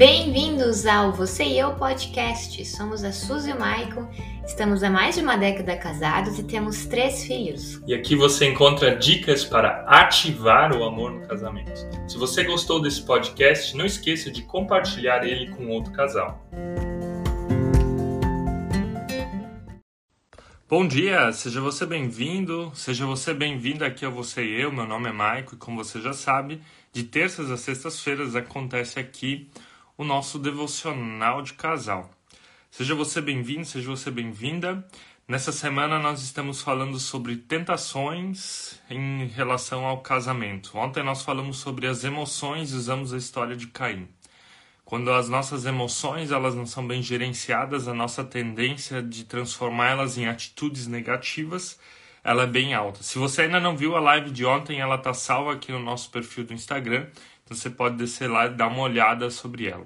Bem-vindos ao Você e Eu Podcast. Somos a Suzy e o Maicon, estamos há mais de uma década casados e temos três filhos. E aqui você encontra dicas para ativar o amor no casamento. Se você gostou desse podcast, não esqueça de compartilhar ele com outro casal. Bom dia, seja você bem-vindo, seja você bem-vinda aqui ao Você e Eu. Meu nome é Maico e como você já sabe, de terças a sextas-feiras acontece aqui o nosso devocional de casal. Seja você bem-vindo, seja você bem-vinda. Nessa semana nós estamos falando sobre tentações em relação ao casamento. Ontem nós falamos sobre as emoções e usamos a história de Caim. Quando as nossas emoções elas não são bem gerenciadas, a nossa tendência de transformá-las em atitudes negativas ela é bem alta. Se você ainda não viu a live de ontem, ela está salva aqui no nosso perfil do Instagram. Então você pode descer lá e dar uma olhada sobre ela.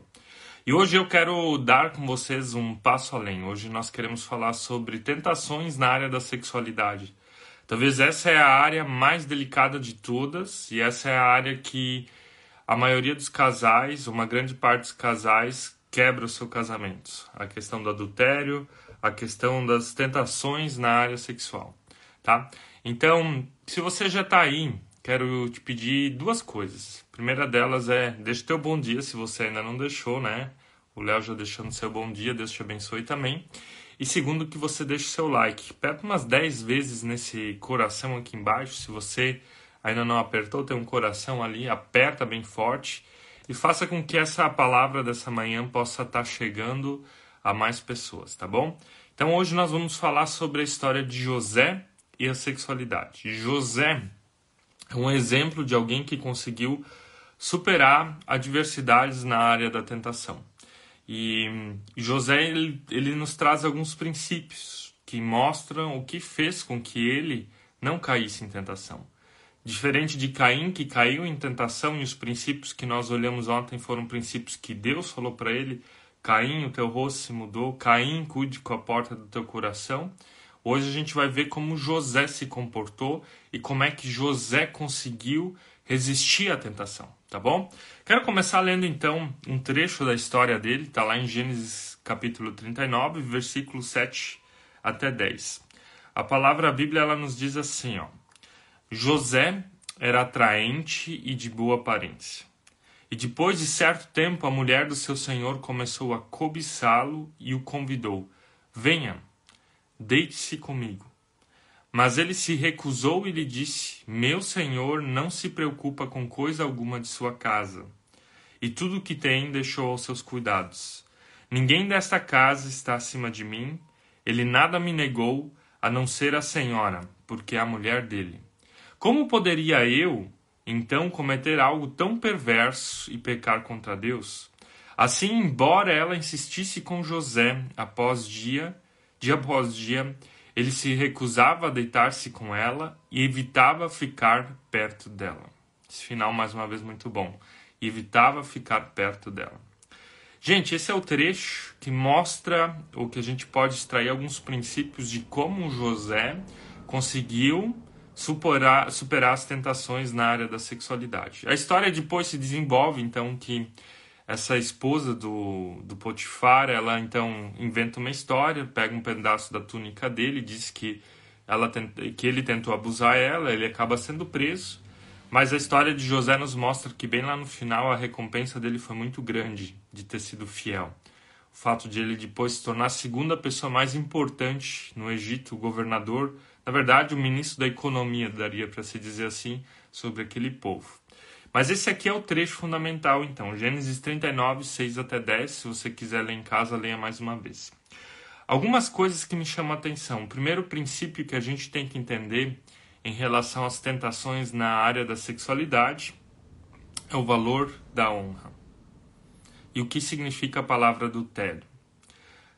E hoje eu quero dar com vocês um passo além. Hoje nós queremos falar sobre tentações na área da sexualidade. Talvez essa é a área mais delicada de todas e essa é a área que a maioria dos casais, uma grande parte dos casais, quebra o seu casamento. A questão do adultério, a questão das tentações na área sexual, tá? Então, se você já está aí quero te pedir duas coisas. Primeira delas é, deixa teu bom dia se você ainda não deixou, né? O Léo já deixando seu bom dia, Deus te abençoe também. E segundo, que você deixe seu like. Aperta umas 10 vezes nesse coração aqui embaixo. Se você ainda não apertou, tem um coração ali, aperta bem forte. E faça com que essa palavra dessa manhã possa estar chegando a mais pessoas, tá bom? Então hoje nós vamos falar sobre a história de José e a sexualidade. José é um exemplo de alguém que conseguiu superar adversidades na área da tentação. E José ele, ele nos traz alguns princípios que mostram o que fez com que ele não caísse em tentação. Diferente de Caim, que caiu em tentação, e os princípios que nós olhamos ontem foram princípios que Deus falou para ele: Caim, o teu rosto se mudou, Caim, cuide com a porta do teu coração. Hoje a gente vai ver como José se comportou e como é que José conseguiu resistir à tentação, tá bom? Quero começar lendo então um trecho da história dele, está lá em Gênesis capítulo 39, versículo 7 até 10. A palavra a Bíblia ela nos diz assim, ó: José era atraente e de boa aparência. E depois de certo tempo, a mulher do seu senhor começou a cobiçá-lo e o convidou: Venha, Deite-se comigo. Mas ele se recusou e lhe disse: Meu senhor não se preocupa com coisa alguma de sua casa, e tudo o que tem deixou aos seus cuidados. Ninguém desta casa está acima de mim, ele nada me negou, a não ser a senhora, porque é a mulher dele. Como poderia eu, então, cometer algo tão perverso e pecar contra Deus? Assim, embora ela insistisse com José após dia, Dia após dia, ele se recusava a deitar-se com ela e evitava ficar perto dela. Esse final, mais uma vez, muito bom. Evitava ficar perto dela. Gente, esse é o trecho que mostra o que a gente pode extrair alguns princípios de como José conseguiu superar, superar as tentações na área da sexualidade. A história depois se desenvolve, então, que essa esposa do, do Potifar, ela então inventa uma história, pega um pedaço da túnica dele, diz que, ela que ele tentou abusar ela, ele acaba sendo preso. Mas a história de José nos mostra que bem lá no final a recompensa dele foi muito grande de ter sido fiel. O fato de ele depois se tornar a segunda pessoa mais importante no Egito, o governador, na verdade o ministro da economia, daria para se dizer assim, sobre aquele povo. Mas esse aqui é o trecho fundamental, então, Gênesis 39, 6 até 10. Se você quiser ler em casa, leia mais uma vez. Algumas coisas que me chamam a atenção. O primeiro princípio que a gente tem que entender em relação às tentações na área da sexualidade é o valor da honra. E o que significa a palavra adultério.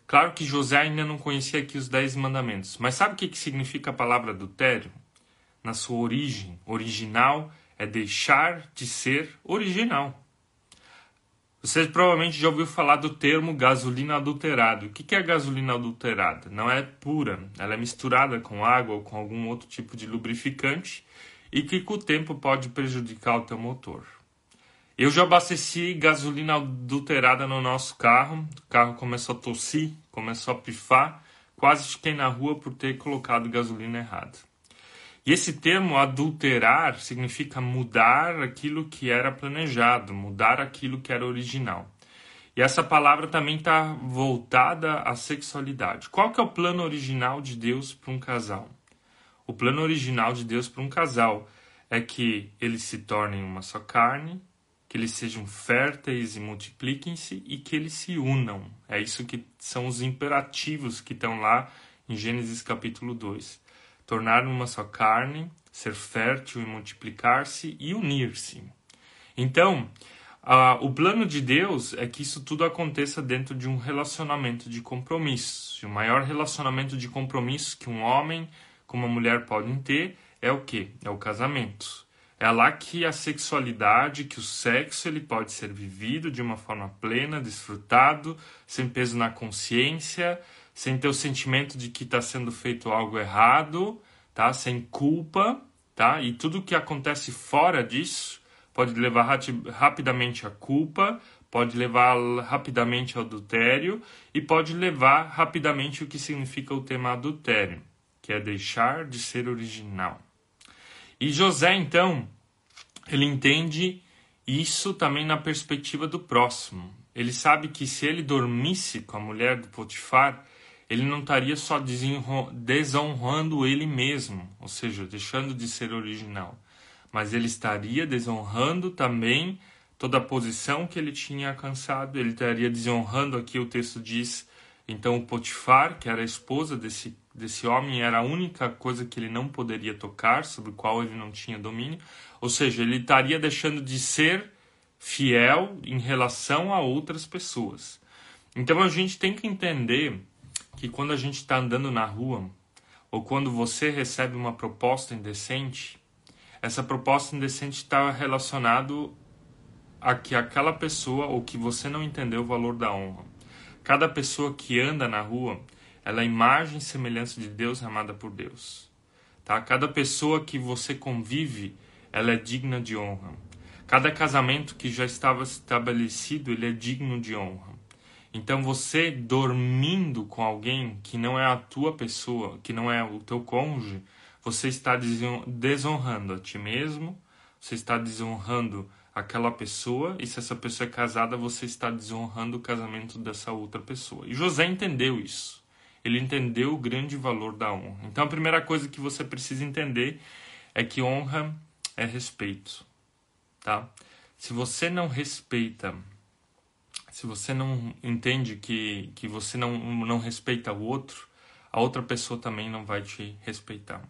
Claro que José ainda não conhecia aqui os dez mandamentos, mas sabe o que significa a palavra adultério? Na sua origem, original é deixar de ser original. Você provavelmente já ouviu falar do termo gasolina adulterada. O que é gasolina adulterada? Não é pura, ela é misturada com água ou com algum outro tipo de lubrificante e que com o tempo pode prejudicar o teu motor. Eu já abasteci gasolina adulterada no nosso carro. O carro começou a tossir, começou a pifar. Quase fiquei na rua por ter colocado gasolina errada. E esse termo adulterar significa mudar aquilo que era planejado, mudar aquilo que era original. E essa palavra também está voltada à sexualidade. Qual que é o plano original de Deus para um casal? O plano original de Deus para um casal é que eles se tornem uma só carne, que eles sejam férteis e multipliquem-se e que eles se unam. É isso que são os imperativos que estão lá em Gênesis capítulo 2. Tornar uma só carne, ser fértil e multiplicar-se e unir-se. Então, o plano de Deus é que isso tudo aconteça dentro de um relacionamento de compromisso. E o maior relacionamento de compromisso que um homem com uma mulher podem ter é o que? É o casamento. É lá que a sexualidade, que o sexo, ele pode ser vivido de uma forma plena, desfrutado, sem peso na consciência, sem ter o sentimento de que está sendo feito algo errado, tá? Sem culpa, tá? E tudo que acontece fora disso pode levar rapidamente à culpa, pode levar rapidamente ao adultério e pode levar rapidamente o que significa o tema adultério, que é deixar de ser original. E José, então, ele entende isso também na perspectiva do próximo. Ele sabe que se ele dormisse com a mulher do Potifar, ele não estaria só desonrando ele mesmo, ou seja, deixando de ser original, mas ele estaria desonrando também toda a posição que ele tinha alcançado, ele estaria desonrando aqui o texto diz, então o Potifar, que era a esposa desse desse homem era a única coisa que ele não poderia tocar, sobre o qual ele não tinha domínio. Ou seja, ele estaria deixando de ser fiel em relação a outras pessoas. Então a gente tem que entender que quando a gente está andando na rua, ou quando você recebe uma proposta indecente, essa proposta indecente está relacionado a que aquela pessoa ou que você não entendeu o valor da honra. Cada pessoa que anda na rua, ela é imagem e semelhança de Deus amada por Deus. Tá? Cada pessoa que você convive, ela é digna de honra. Cada casamento que já estava estabelecido, ele é digno de honra. Então você dormindo com alguém que não é a tua pessoa, que não é o teu cônjuge, você está desonrando a ti mesmo, você está desonrando aquela pessoa, e se essa pessoa é casada, você está desonrando o casamento dessa outra pessoa. E José entendeu isso ele entendeu o grande valor da honra. Então a primeira coisa que você precisa entender é que honra é respeito, tá? Se você não respeita, se você não entende que, que você não, não respeita o outro, a outra pessoa também não vai te respeitar.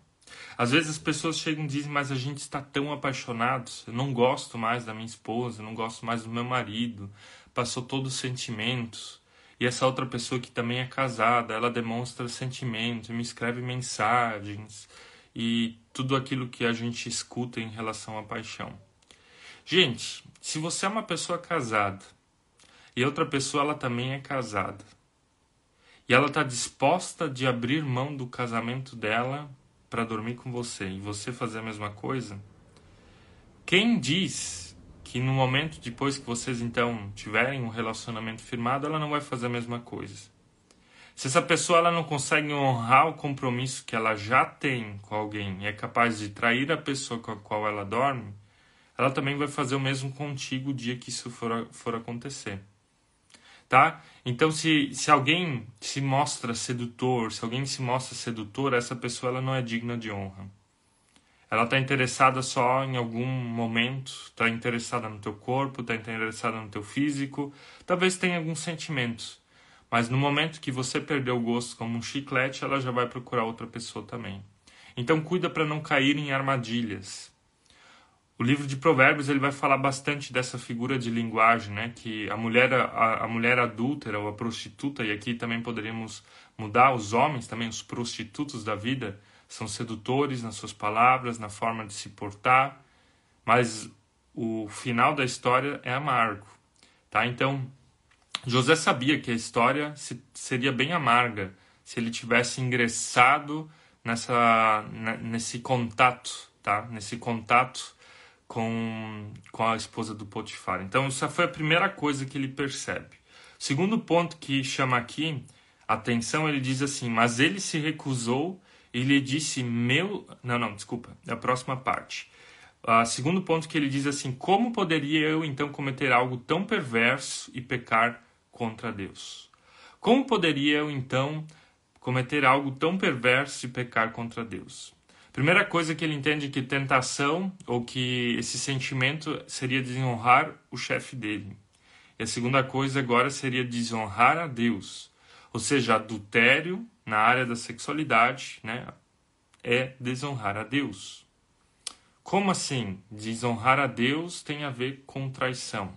Às vezes as pessoas chegam e dizem, mas a gente está tão apaixonado, eu não gosto mais da minha esposa, não gosto mais do meu marido, passou todos os sentimentos, e essa outra pessoa que também é casada, ela demonstra sentimentos, me escreve mensagens e tudo aquilo que a gente escuta em relação à paixão. Gente, se você é uma pessoa casada e outra pessoa ela também é casada e ela está disposta de abrir mão do casamento dela para dormir com você e você fazer a mesma coisa, quem diz que no momento depois que vocês então tiverem um relacionamento firmado, ela não vai fazer a mesma coisa. Se essa pessoa ela não consegue honrar o compromisso que ela já tem com alguém e é capaz de trair a pessoa com a qual ela dorme, ela também vai fazer o mesmo contigo o dia que isso for, for acontecer. Tá? Então, se, se alguém se mostra sedutor, se alguém se mostra sedutor, essa pessoa ela não é digna de honra. Ela está interessada só em algum momento, está interessada no teu corpo, está interessada no teu físico, talvez tenha alguns sentimentos. Mas no momento que você perdeu o gosto como um chiclete, ela já vai procurar outra pessoa também. Então cuida para não cair em armadilhas. O livro de Provérbios ele vai falar bastante dessa figura de linguagem, né? Que a mulher a, a mulher adúltera ou a prostituta e aqui também poderíamos mudar os homens também os prostitutos da vida são sedutores nas suas palavras, na forma de se portar, mas o final da história é amargo, tá? Então, José sabia que a história seria bem amarga se ele tivesse ingressado nessa nesse contato, tá? Nesse contato com, com a esposa do Potifar. Então, essa foi a primeira coisa que ele percebe. Segundo ponto que chama aqui atenção, ele diz assim: Mas ele se recusou e lhe disse: Meu. Não, não, desculpa, é a próxima parte. Uh, segundo ponto que ele diz assim: Como poderia eu então cometer algo tão perverso e pecar contra Deus? Como poderia eu então cometer algo tão perverso e pecar contra Deus? Primeira coisa que ele entende que tentação ou que esse sentimento seria desonrar o chefe dele. E a segunda coisa agora seria desonrar a Deus. Ou seja, adultério na área da sexualidade, né, é desonrar a Deus. Como assim? Desonrar a Deus tem a ver com traição.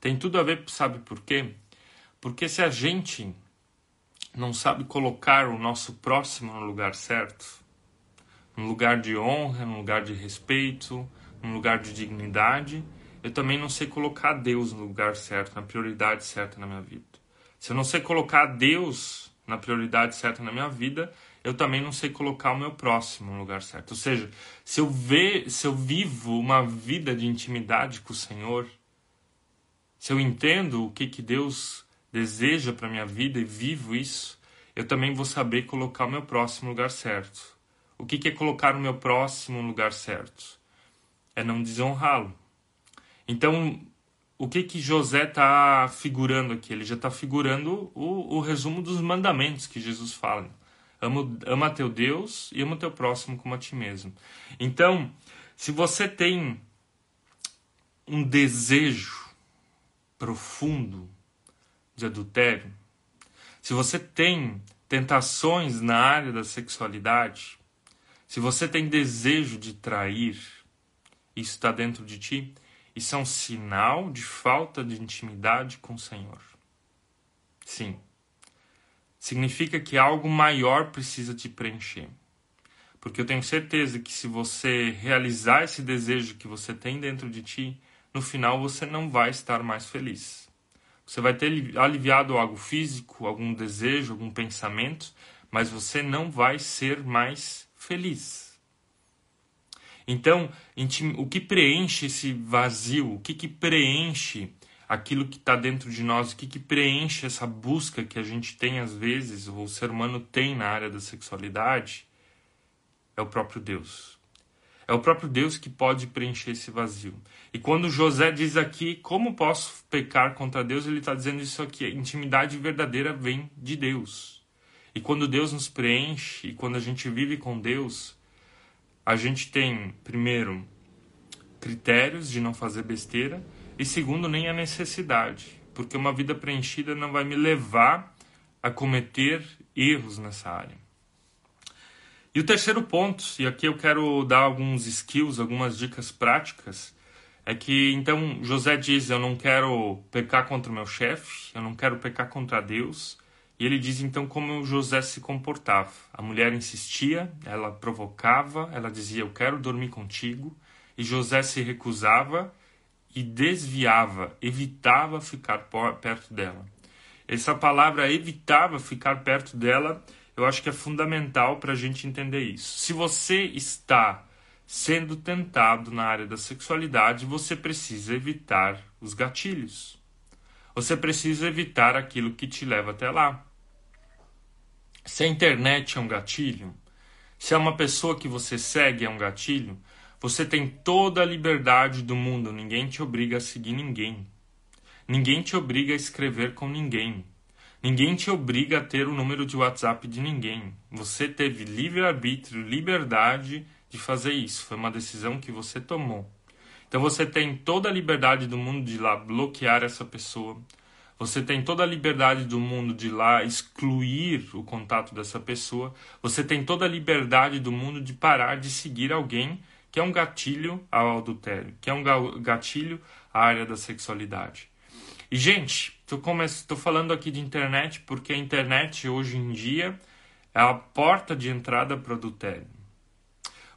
Tem tudo a ver, sabe por quê? Porque se a gente não sabe colocar o nosso próximo no lugar certo, num lugar de honra, num lugar de respeito, num lugar de dignidade. Eu também não sei colocar Deus no lugar certo, na prioridade certa na minha vida. Se eu não sei colocar Deus na prioridade certa na minha vida, eu também não sei colocar o meu próximo no lugar certo. Ou seja, se eu ver, se eu vivo uma vida de intimidade com o Senhor, se eu entendo o que que Deus deseja para minha vida e vivo isso, eu também vou saber colocar o meu próximo no lugar certo. O que, é colocar o meu próximo no lugar certo? É não desonrá-lo. Então, o que que José está figurando aqui? Ele já está figurando o, o, resumo dos mandamentos que Jesus fala. Ama, ama teu Deus e ama teu próximo como a ti mesmo. Então, se você tem um desejo profundo de adultério, se você tem tentações na área da sexualidade, se você tem desejo de trair, isso está dentro de ti, isso é um sinal de falta de intimidade com o Senhor. Sim. Significa que algo maior precisa te preencher. Porque eu tenho certeza que se você realizar esse desejo que você tem dentro de ti, no final você não vai estar mais feliz. Você vai ter aliviado algo físico, algum desejo, algum pensamento, mas você não vai ser mais feliz. Então, o que preenche esse vazio, o que, que preenche aquilo que está dentro de nós, o que, que preenche essa busca que a gente tem às vezes, ou o ser humano tem na área da sexualidade, é o próprio Deus. É o próprio Deus que pode preencher esse vazio. E quando José diz aqui, como posso pecar contra Deus, ele está dizendo isso aqui: intimidade verdadeira vem de Deus. E quando Deus nos preenche e quando a gente vive com Deus, a gente tem, primeiro, critérios de não fazer besteira e, segundo, nem a necessidade, porque uma vida preenchida não vai me levar a cometer erros nessa área. E o terceiro ponto, e aqui eu quero dar alguns skills, algumas dicas práticas, é que então José diz: Eu não quero pecar contra o meu chefe, eu não quero pecar contra Deus, e ele diz então como José se comportava. A mulher insistia, ela provocava, ela dizia: Eu quero dormir contigo. E José se recusava e desviava, evitava ficar perto dela. Essa palavra evitava ficar perto dela, eu acho que é fundamental para a gente entender isso. Se você está sendo tentado na área da sexualidade, você precisa evitar os gatilhos. Você precisa evitar aquilo que te leva até lá. Se a internet é um gatilho, se é uma pessoa que você segue é um gatilho, você tem toda a liberdade do mundo, ninguém te obriga a seguir ninguém. Ninguém te obriga a escrever com ninguém. Ninguém te obriga a ter o número de WhatsApp de ninguém. Você teve livre-arbítrio, liberdade de fazer isso. Foi uma decisão que você tomou. Então você tem toda a liberdade do mundo de ir lá bloquear essa pessoa, você tem toda a liberdade do mundo de lá excluir o contato dessa pessoa. Você tem toda a liberdade do mundo de parar de seguir alguém que é um gatilho ao adultério, que é um gatilho à área da sexualidade. E, gente, estou falando aqui de internet porque a internet hoje em dia é a porta de entrada para o adultério.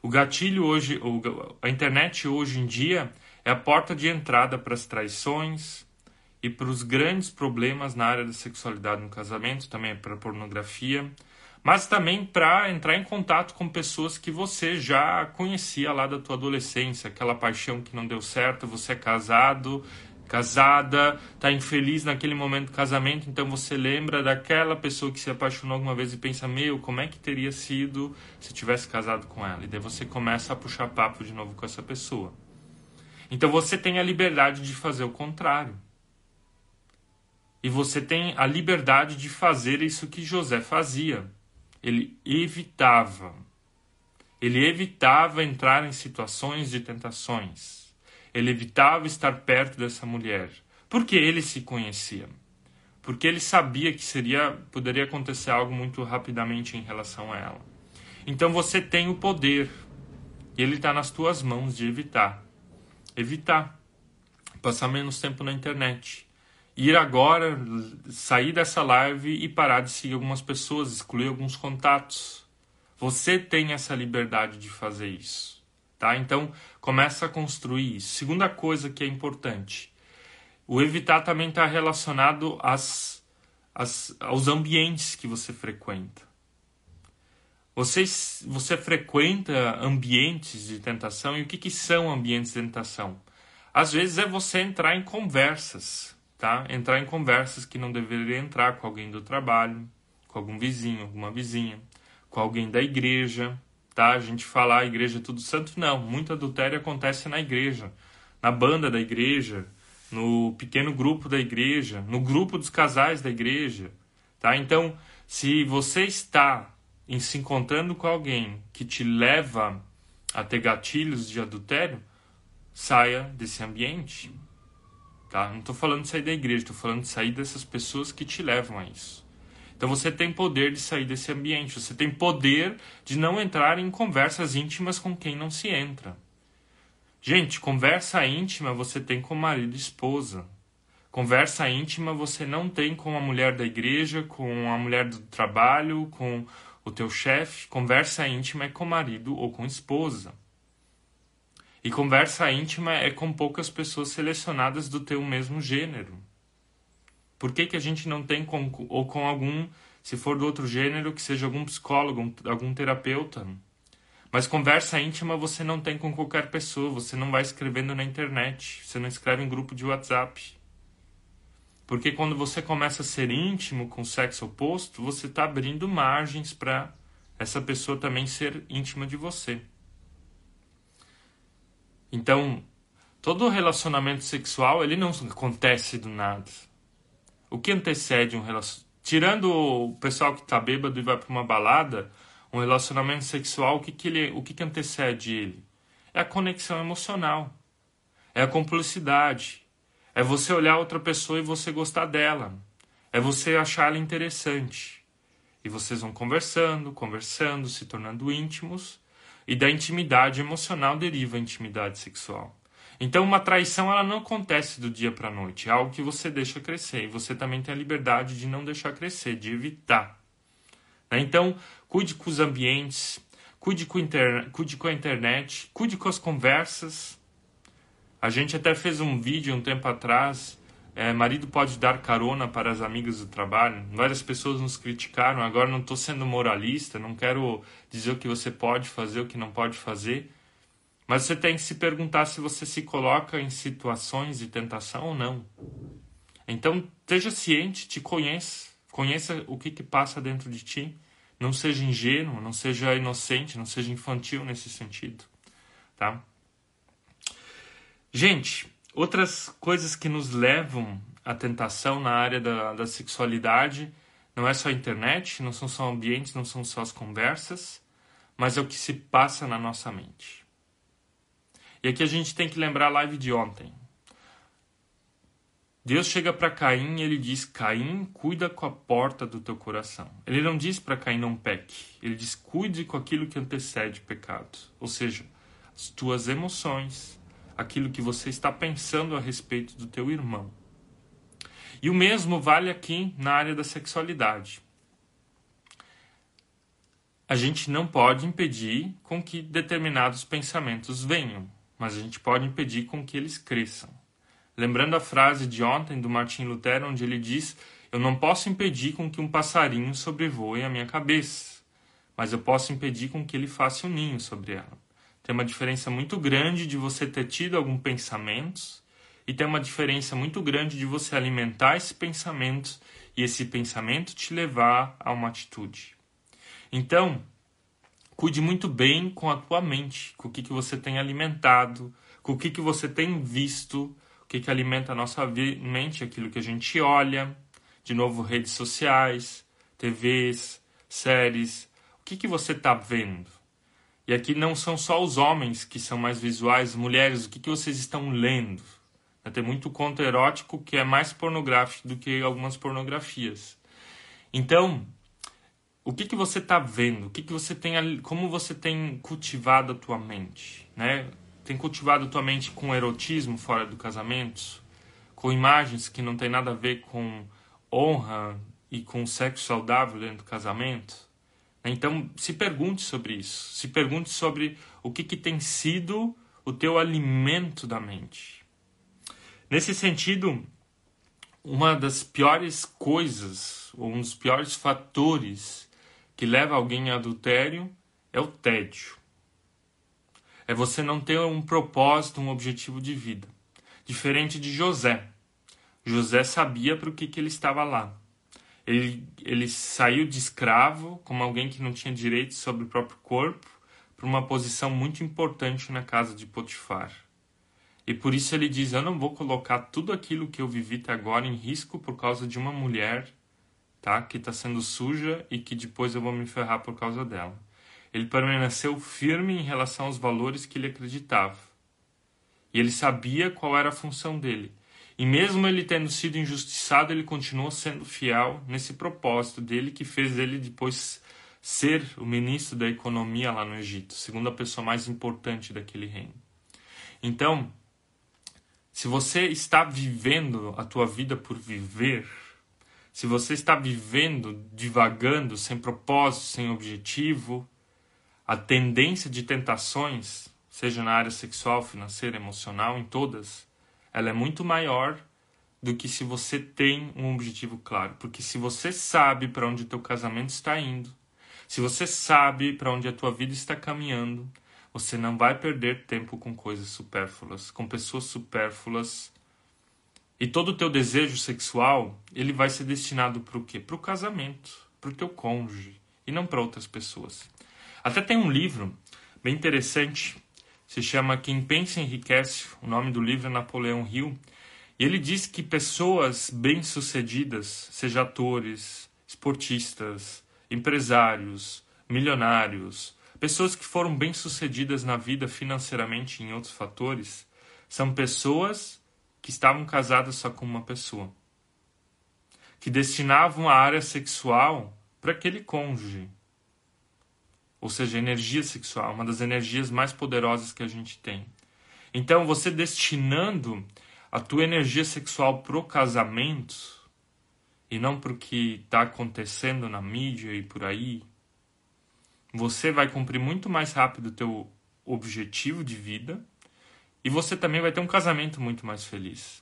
O gatilho hoje, a internet hoje em dia é a porta de entrada para as traições, e para os grandes problemas na área da sexualidade no casamento, também para a pornografia, mas também para entrar em contato com pessoas que você já conhecia lá da tua adolescência, aquela paixão que não deu certo, você é casado, casada, tá infeliz naquele momento do casamento, então você lembra daquela pessoa que se apaixonou alguma vez e pensa, meu, como é que teria sido se tivesse casado com ela? E daí você começa a puxar papo de novo com essa pessoa. Então você tem a liberdade de fazer o contrário. E você tem a liberdade de fazer isso que José fazia. Ele evitava. Ele evitava entrar em situações de tentações. Ele evitava estar perto dessa mulher. Porque ele se conhecia. Porque ele sabia que seria poderia acontecer algo muito rapidamente em relação a ela. Então você tem o poder. E ele está nas tuas mãos de evitar evitar passar menos tempo na internet. Ir agora, sair dessa live e parar de seguir algumas pessoas, excluir alguns contatos. Você tem essa liberdade de fazer isso, tá? Então, começa a construir isso. Segunda coisa que é importante, o evitar também está relacionado às, às, aos ambientes que você frequenta. Você, você frequenta ambientes de tentação e o que, que são ambientes de tentação? Às vezes é você entrar em conversas, tá? Entrar em conversas que não deveria entrar com alguém do trabalho, com algum vizinho, alguma vizinha, com alguém da igreja, tá? A gente fala a igreja é tudo santo, não. Muito adultério acontece na igreja, na banda da igreja, no pequeno grupo da igreja, no grupo dos casais da igreja, tá? Então, se você está em se encontrando com alguém que te leva a ter gatilhos de adultério, saia desse ambiente. Tá? Não estou falando de sair da igreja, estou falando de sair dessas pessoas que te levam a isso. Então você tem poder de sair desse ambiente, você tem poder de não entrar em conversas íntimas com quem não se entra. Gente, conversa íntima você tem com marido e esposa. Conversa íntima você não tem com a mulher da igreja, com a mulher do trabalho, com o teu chefe, conversa íntima é com marido ou com esposa. E conversa íntima é com poucas pessoas selecionadas do teu mesmo gênero. Por que, que a gente não tem com, ou com algum, se for do outro gênero, que seja algum psicólogo, algum terapeuta? Mas conversa íntima você não tem com qualquer pessoa, você não vai escrevendo na internet, você não escreve em grupo de WhatsApp. Porque quando você começa a ser íntimo com o sexo oposto, você está abrindo margens para essa pessoa também ser íntima de você. Então, todo relacionamento sexual ele não acontece do nada. O que antecede um relacionamento? Tirando o pessoal que está bêbado e vai para uma balada, um relacionamento sexual, o que, que, ele, o que, que antecede ele? É a conexão emocional, é a cumplicidade, é você olhar outra pessoa e você gostar dela. É você achar ela interessante. E vocês vão conversando, conversando, se tornando íntimos. E da intimidade emocional deriva a intimidade sexual. Então, uma traição ela não acontece do dia para a noite. É algo que você deixa crescer. E você também tem a liberdade de não deixar crescer, de evitar. Né? Então, cuide com os ambientes, cuide com, cuide com a internet, cuide com as conversas. A gente até fez um vídeo um tempo atrás. É, marido pode dar carona para as amigas do trabalho. Várias pessoas nos criticaram. Agora não estou sendo moralista, não quero dizer o que você pode fazer, o que não pode fazer. Mas você tem que se perguntar se você se coloca em situações de tentação ou não. Então, esteja ciente, te conheça, conheça o que, que passa dentro de ti. Não seja ingênuo, não seja inocente, não seja infantil nesse sentido, tá? Gente, outras coisas que nos levam à tentação na área da, da sexualidade não é só a internet, não são só ambientes, não são só as conversas, mas é o que se passa na nossa mente. E aqui a gente tem que lembrar a live de ontem. Deus chega para Caim e ele diz: Caim, cuida com a porta do teu coração. Ele não diz para Caim não peque. Ele diz: cuide com aquilo que antecede o pecado. Ou seja, as tuas emoções, aquilo que você está pensando a respeito do teu irmão. E o mesmo vale aqui na área da sexualidade. A gente não pode impedir com que determinados pensamentos venham, mas a gente pode impedir com que eles cresçam. Lembrando a frase de ontem do Martin Lutero, onde ele diz: Eu não posso impedir com que um passarinho sobrevoe a minha cabeça, mas eu posso impedir com que ele faça um ninho sobre ela. Tem uma diferença muito grande de você ter tido algum pensamentos e tem uma diferença muito grande de você alimentar esses pensamentos e esse pensamento te levar a uma atitude. Então, cuide muito bem com a tua mente, com o que, que você tem alimentado, com o que, que você tem visto, o que, que alimenta a nossa mente, aquilo que a gente olha, de novo, redes sociais, TVs, séries, o que, que você está vendo? E aqui não são só os homens que são mais visuais, mulheres, o que, que vocês estão lendo? Tem muito conto erótico que é mais pornográfico do que algumas pornografias. Então, o que, que você está vendo? O que, que você tem, como você tem cultivado a tua mente, né? Tem cultivado a tua mente com erotismo fora do casamento, com imagens que não tem nada a ver com honra e com sexo saudável dentro do casamento? Então, se pergunte sobre isso. Se pergunte sobre o que, que tem sido o teu alimento da mente. Nesse sentido, uma das piores coisas, ou um dos piores fatores que leva alguém a adultério é o tédio. É você não ter um propósito, um objetivo de vida. Diferente de José. José sabia para o que, que ele estava lá. Ele, ele saiu de escravo, como alguém que não tinha direito sobre o próprio corpo, para uma posição muito importante na casa de Potifar. E por isso ele diz: Eu não vou colocar tudo aquilo que eu vivi até agora em risco por causa de uma mulher tá, que está sendo suja e que depois eu vou me ferrar por causa dela. Ele permaneceu firme em relação aos valores que ele acreditava. E ele sabia qual era a função dele. E mesmo ele tendo sido injustiçado, ele continuou sendo fiel nesse propósito dele que fez ele depois ser o ministro da economia lá no Egito, segunda pessoa mais importante daquele reino. Então, se você está vivendo a tua vida por viver, se você está vivendo divagando, sem propósito, sem objetivo, a tendência de tentações, seja na área sexual, financeira, emocional, em todas, ela é muito maior do que se você tem um objetivo claro. Porque se você sabe para onde teu casamento está indo, se você sabe para onde a tua vida está caminhando, você não vai perder tempo com coisas supérfluas, com pessoas supérfluas. E todo o teu desejo sexual, ele vai ser destinado para o quê? Para o casamento, para o teu cônjuge e não para outras pessoas. Até tem um livro bem interessante se chama Quem Pensa Enriquece. O nome do livro é Napoleão Hill. E ele diz que pessoas bem-sucedidas, seja atores, esportistas, empresários, milionários, pessoas que foram bem-sucedidas na vida financeiramente e em outros fatores, são pessoas que estavam casadas só com uma pessoa. Que destinavam a área sexual para aquele cônjuge ou seja, energia sexual, uma das energias mais poderosas que a gente tem. Então, você destinando a tua energia sexual pro casamento e não para o que está acontecendo na mídia e por aí, você vai cumprir muito mais rápido o teu objetivo de vida e você também vai ter um casamento muito mais feliz.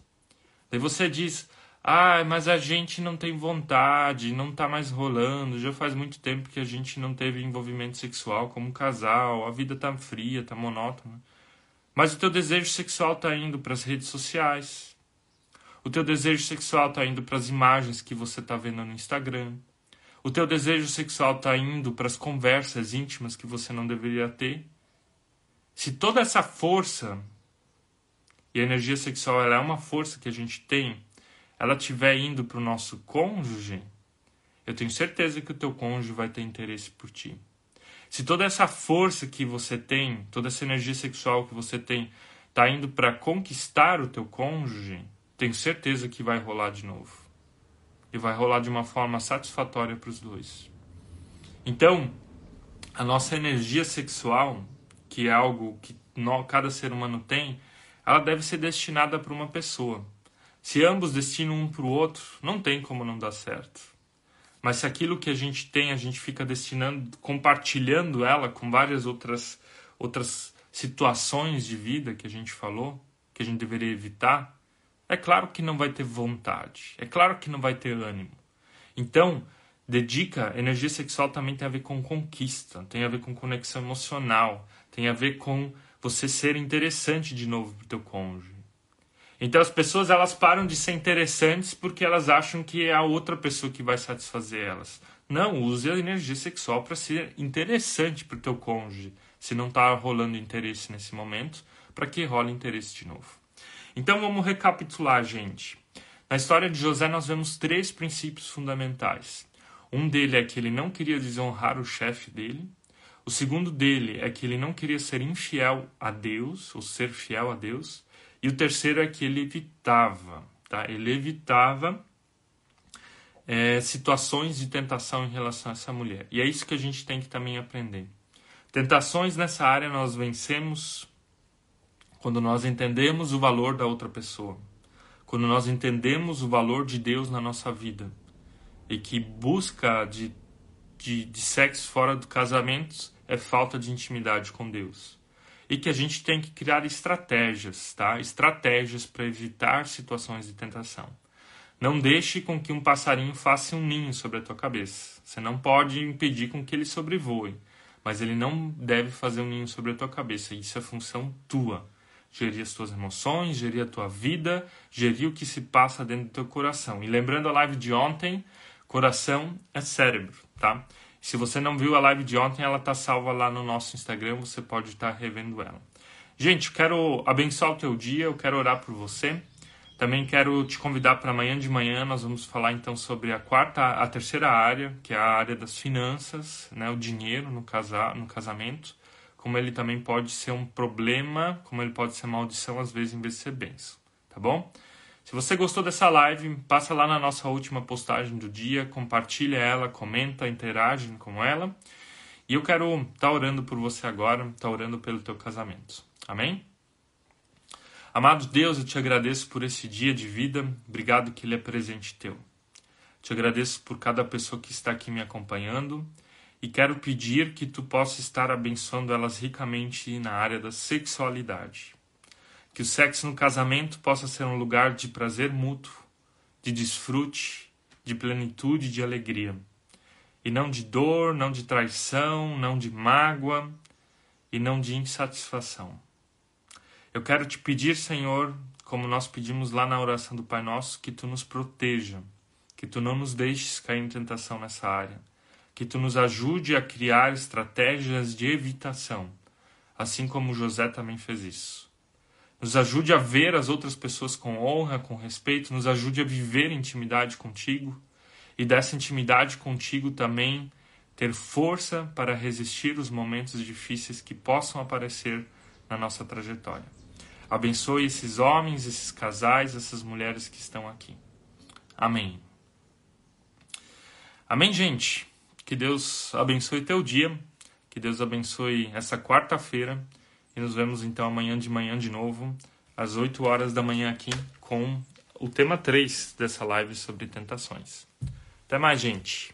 Daí você diz, ah, mas a gente não tem vontade, não tá mais rolando, já faz muito tempo que a gente não teve envolvimento sexual como casal, a vida tá fria, tá monótona. Mas o teu desejo sexual tá indo para as redes sociais. O teu desejo sexual tá indo para as imagens que você tá vendo no Instagram. O teu desejo sexual tá indo para as conversas íntimas que você não deveria ter. Se toda essa força e a energia sexual ela é uma força que a gente tem, ela estiver indo para o nosso cônjuge, eu tenho certeza que o teu cônjuge vai ter interesse por ti. Se toda essa força que você tem, toda essa energia sexual que você tem, está indo para conquistar o teu cônjuge, tenho certeza que vai rolar de novo. E vai rolar de uma forma satisfatória para os dois. Então, a nossa energia sexual, que é algo que cada ser humano tem, ela deve ser destinada para uma pessoa. Se ambos destinam um para o outro, não tem como não dar certo. Mas se aquilo que a gente tem, a gente fica destinando, compartilhando ela com várias outras, outras situações de vida que a gente falou, que a gente deveria evitar, é claro que não vai ter vontade, é claro que não vai ter ânimo. Então, dedica, energia sexual também tem a ver com conquista, tem a ver com conexão emocional, tem a ver com você ser interessante de novo para o teu cônjuge. Então as pessoas elas param de ser interessantes porque elas acham que é a outra pessoa que vai satisfazer elas. Não, use a energia sexual para ser interessante para o teu cônjuge, se não está rolando interesse nesse momento, para que role interesse de novo. Então vamos recapitular, gente. Na história de José nós vemos três princípios fundamentais. Um dele é que ele não queria desonrar o chefe dele. O segundo dele é que ele não queria ser infiel a Deus, ou ser fiel a Deus. E o terceiro é que ele evitava, tá? Ele evitava é, situações de tentação em relação a essa mulher. E é isso que a gente tem que também aprender. Tentações nessa área nós vencemos quando nós entendemos o valor da outra pessoa, quando nós entendemos o valor de Deus na nossa vida e que busca de, de, de sexo fora do casamento é falta de intimidade com Deus. E que a gente tem que criar estratégias, tá? Estratégias para evitar situações de tentação. Não deixe com que um passarinho faça um ninho sobre a tua cabeça. Você não pode impedir com que ele sobrevoe, mas ele não deve fazer um ninho sobre a tua cabeça. Isso é função tua. Gerir as tuas emoções, gerir a tua vida, gerir o que se passa dentro do teu coração. E lembrando a live de ontem, coração é cérebro, tá? Se você não viu a live de ontem, ela tá salva lá no nosso Instagram, você pode estar tá revendo ela. Gente, quero abençoar o teu dia, eu quero orar por você. Também quero te convidar para amanhã de manhã, nós vamos falar então sobre a quarta, a terceira área, que é a área das finanças, né, o dinheiro no, casa, no casamento, como ele também pode ser um problema, como ele pode ser maldição, às vezes em vez de ser benção, tá bom? Se você gostou dessa live, passa lá na nossa última postagem do dia, compartilha ela, comenta, interage com ela. E eu quero estar tá orando por você agora, estar tá orando pelo teu casamento. Amém? Amado Deus, eu te agradeço por esse dia de vida. Obrigado que ele é presente teu. Te agradeço por cada pessoa que está aqui me acompanhando e quero pedir que tu possa estar abençoando elas ricamente na área da sexualidade. Que o sexo no casamento possa ser um lugar de prazer mútuo, de desfrute, de plenitude de alegria. E não de dor, não de traição, não de mágoa e não de insatisfação. Eu quero te pedir, Senhor, como nós pedimos lá na oração do Pai Nosso, que tu nos proteja, que tu não nos deixes cair em tentação nessa área, que tu nos ajude a criar estratégias de evitação, assim como José também fez isso. Nos ajude a ver as outras pessoas com honra, com respeito, nos ajude a viver intimidade contigo e dessa intimidade contigo também ter força para resistir os momentos difíceis que possam aparecer na nossa trajetória. Abençoe esses homens, esses casais, essas mulheres que estão aqui. Amém. Amém, gente. Que Deus abençoe teu dia. Que Deus abençoe essa quarta-feira. E nos vemos então amanhã de manhã de novo, às 8 horas da manhã aqui, com o tema 3 dessa live sobre tentações. Até mais, gente.